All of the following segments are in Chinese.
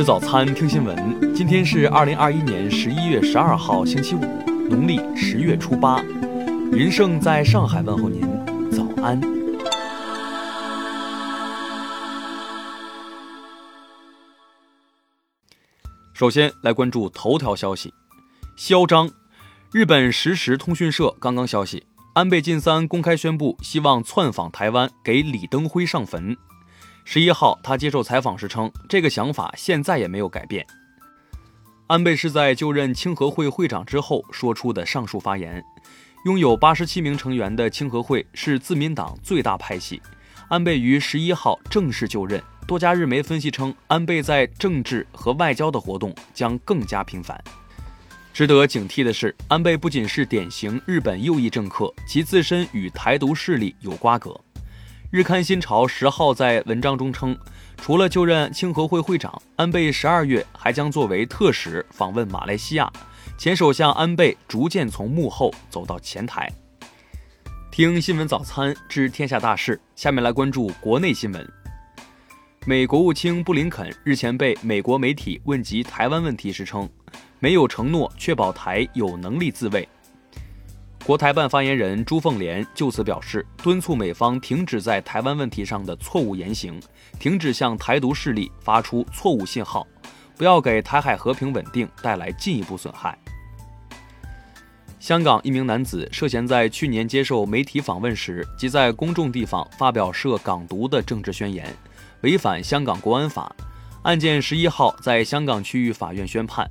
吃早餐，听新闻。今天是二零二一年十一月十二号，星期五，农历十月初八。云盛在上海问候您，早安。首先来关注头条消息：嚣张。日本实时通讯社刚刚消息，安倍晋三公开宣布希望窜访台湾，给李登辉上坟。十一号，他接受采访时称，这个想法现在也没有改变。安倍是在就任清和会会长之后说出的上述发言。拥有八十七名成员的清和会是自民党最大派系。安倍于十一号正式就任。多家日媒分析称，安倍在政治和外交的活动将更加频繁。值得警惕的是，安倍不仅是典型日本右翼政客，其自身与台独势力有瓜葛。日刊新潮十号在文章中称，除了就任清和会会长，安倍十二月还将作为特使访问马来西亚。前首相安倍逐渐从幕后走到前台。听新闻早餐知天下大事，下面来关注国内新闻。美国务卿布林肯日前被美国媒体问及台湾问题时称，没有承诺确保台有能力自卫。国台办发言人朱凤莲就此表示，敦促美方停止在台湾问题上的错误言行，停止向台独势力发出错误信号，不要给台海和平稳定带来进一步损害。香港一名男子涉嫌在去年接受媒体访问时，即在公众地方发表涉港独的政治宣言，违反香港国安法。案件十一号在香港区域法院宣判，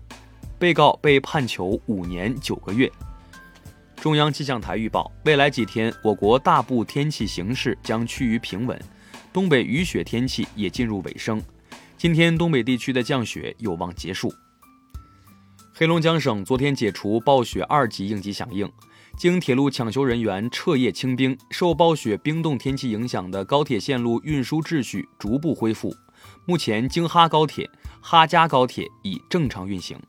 被告被判囚五年九个月。中央气象台预报，未来几天我国大部天气形势将趋于平稳，东北雨雪天气也进入尾声。今天东北地区的降雪有望结束。黑龙江省昨天解除暴雪二级应急响应，经铁路抢修人员彻夜清冰，受暴雪冰冻天气影响的高铁线路运输秩序逐步恢复。目前京哈高铁、哈嘉高铁已正常运行。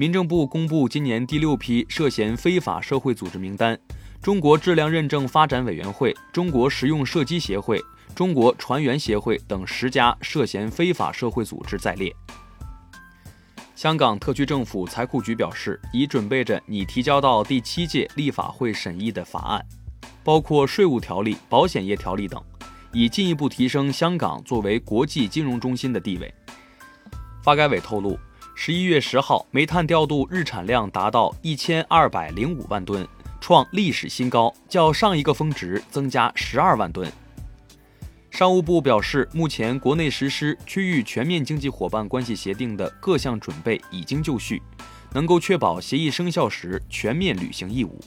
民政部公布今年第六批涉嫌非法社会组织名单，中国质量认证发展委员会、中国实用射击协会、中国船员协会等十家涉嫌非法社会组织在列。香港特区政府财库局表示，已准备着拟提交到第七届立法会审议的法案，包括税务条例、保险业条例等，以进一步提升香港作为国际金融中心的地位。发改委透露。十一月十号，煤炭调度日产量达到一千二百零五万吨，创历史新高，较上一个峰值增加十二万吨。商务部表示，目前国内实施区域全面经济伙伴关系协定的各项准备已经就绪，能够确保协议生效时全面履行义务。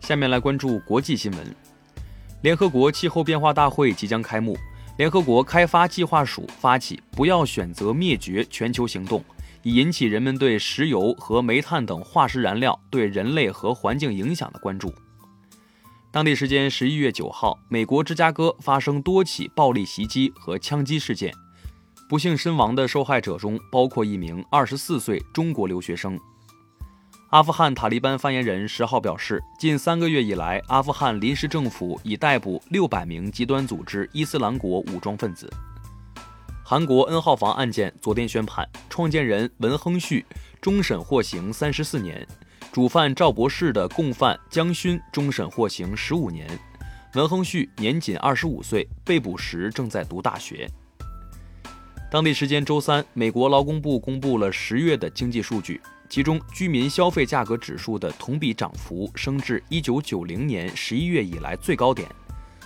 下面来关注国际新闻，联合国气候变化大会即将开幕。联合国开发计划署发起“不要选择灭绝”全球行动，以引起人们对石油和煤炭等化石燃料对人类和环境影响的关注。当地时间十一月九号，美国芝加哥发生多起暴力袭击和枪击事件，不幸身亡的受害者中包括一名二十四岁中国留学生。阿富汗塔利班发言人十号表示，近三个月以来，阿富汗临时政府已逮捕六百名极端组织伊斯兰国武装分子。韩国 N 号房案件昨天宣判，创建人文亨旭终审获刑三十四年，主犯赵博士的共犯姜勋终审获刑十五年。文亨旭年仅二十五岁，被捕时正在读大学。当地时间周三，美国劳工部公布了十月的经济数据。其中，居民消费价格指数的同比涨幅升至1990年11月以来最高点。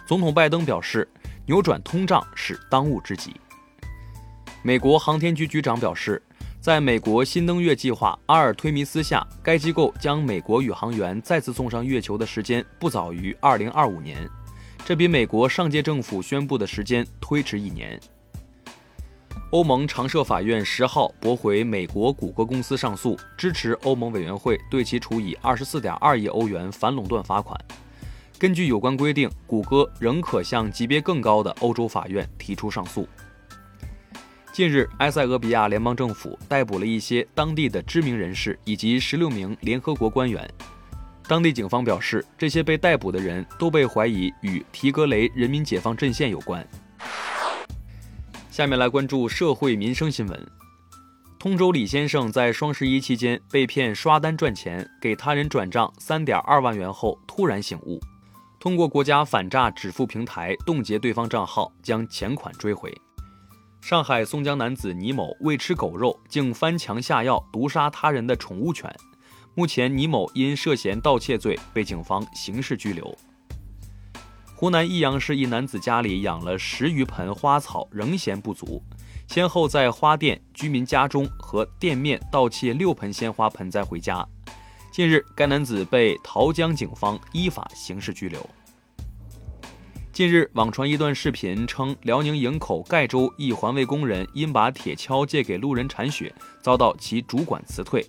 总统拜登表示，扭转通胀是当务之急。美国航天局局长表示，在美国新登月计划阿尔忒弥斯下，该机构将美国宇航员再次送上月球的时间不早于2025年，这比美国上届政府宣布的时间推迟一年。欧盟常设法院十号驳回美国谷歌公司上诉，支持欧盟委员会对其处以二十四点二亿欧元反垄断罚款。根据有关规定，谷歌仍可向级别更高的欧洲法院提出上诉。近日，埃塞俄比亚联邦政府逮捕了一些当地的知名人士以及十六名联合国官员。当地警方表示，这些被逮捕的人都被怀疑与提格雷人民解放阵线有关。下面来关注社会民生新闻。通州李先生在双十一期间被骗刷单赚钱，给他人转账三点二万元后突然醒悟，通过国家反诈支付平台冻结对方账号，将钱款追回。上海松江男子倪某为吃狗肉，竟翻墙下药毒杀他人的宠物犬。目前，倪某因涉嫌盗窃罪被警方刑事拘留。湖南益阳市一男子家里养了十余盆花草，仍嫌不足，先后在花店、居民家中和店面盗窃六盆鲜花盆栽回家。近日，该男子被桃江警方依法刑事拘留。近日，网传一段视频称，辽宁营口盖州一环卫工人因把铁锹借给路人铲雪，遭到其主管辞退。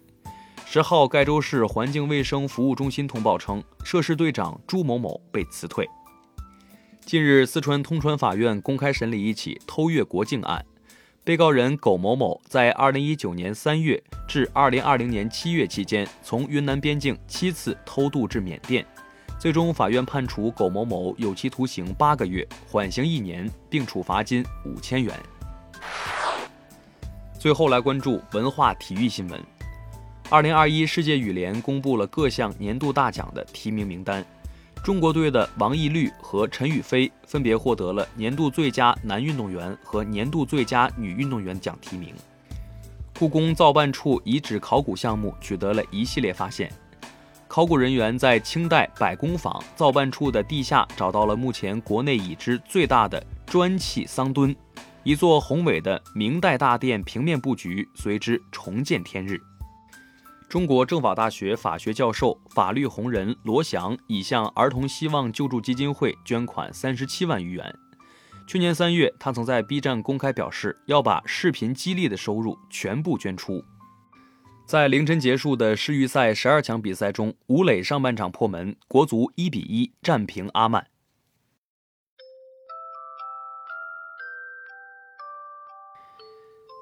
十号，盖州市环境卫生服务中心通报称，涉事队长朱某某被辞退。近日，四川通川法院公开审理一起偷越国境案，被告人苟某某在2019年3月至2020年7月期间，从云南边境七次偷渡至缅甸，最终法院判处苟某某有期徒刑八个月，缓刑一年，并处罚金五千元。最后来关注文化体育新闻，2021世界羽联公布了各项年度大奖的提名名单。中国队的王懿律和陈雨菲分别获得了年度最佳男运动员和年度最佳女运动员奖提名。故宫造办处遗址考古项目取得了一系列发现，考古人员在清代百工坊造办处的地下找到了目前国内已知最大的砖砌桑墩，一座宏伟的明代大殿平面布局随之重见天日。中国政法大学法学教授、法律红人罗翔已向儿童希望救助基金会捐款三十七万余元。去年三月，他曾在 B 站公开表示要把视频激励的收入全部捐出。在凌晨结束的世预赛十二强比赛中，吴磊上半场破门，国足一比一战平阿曼。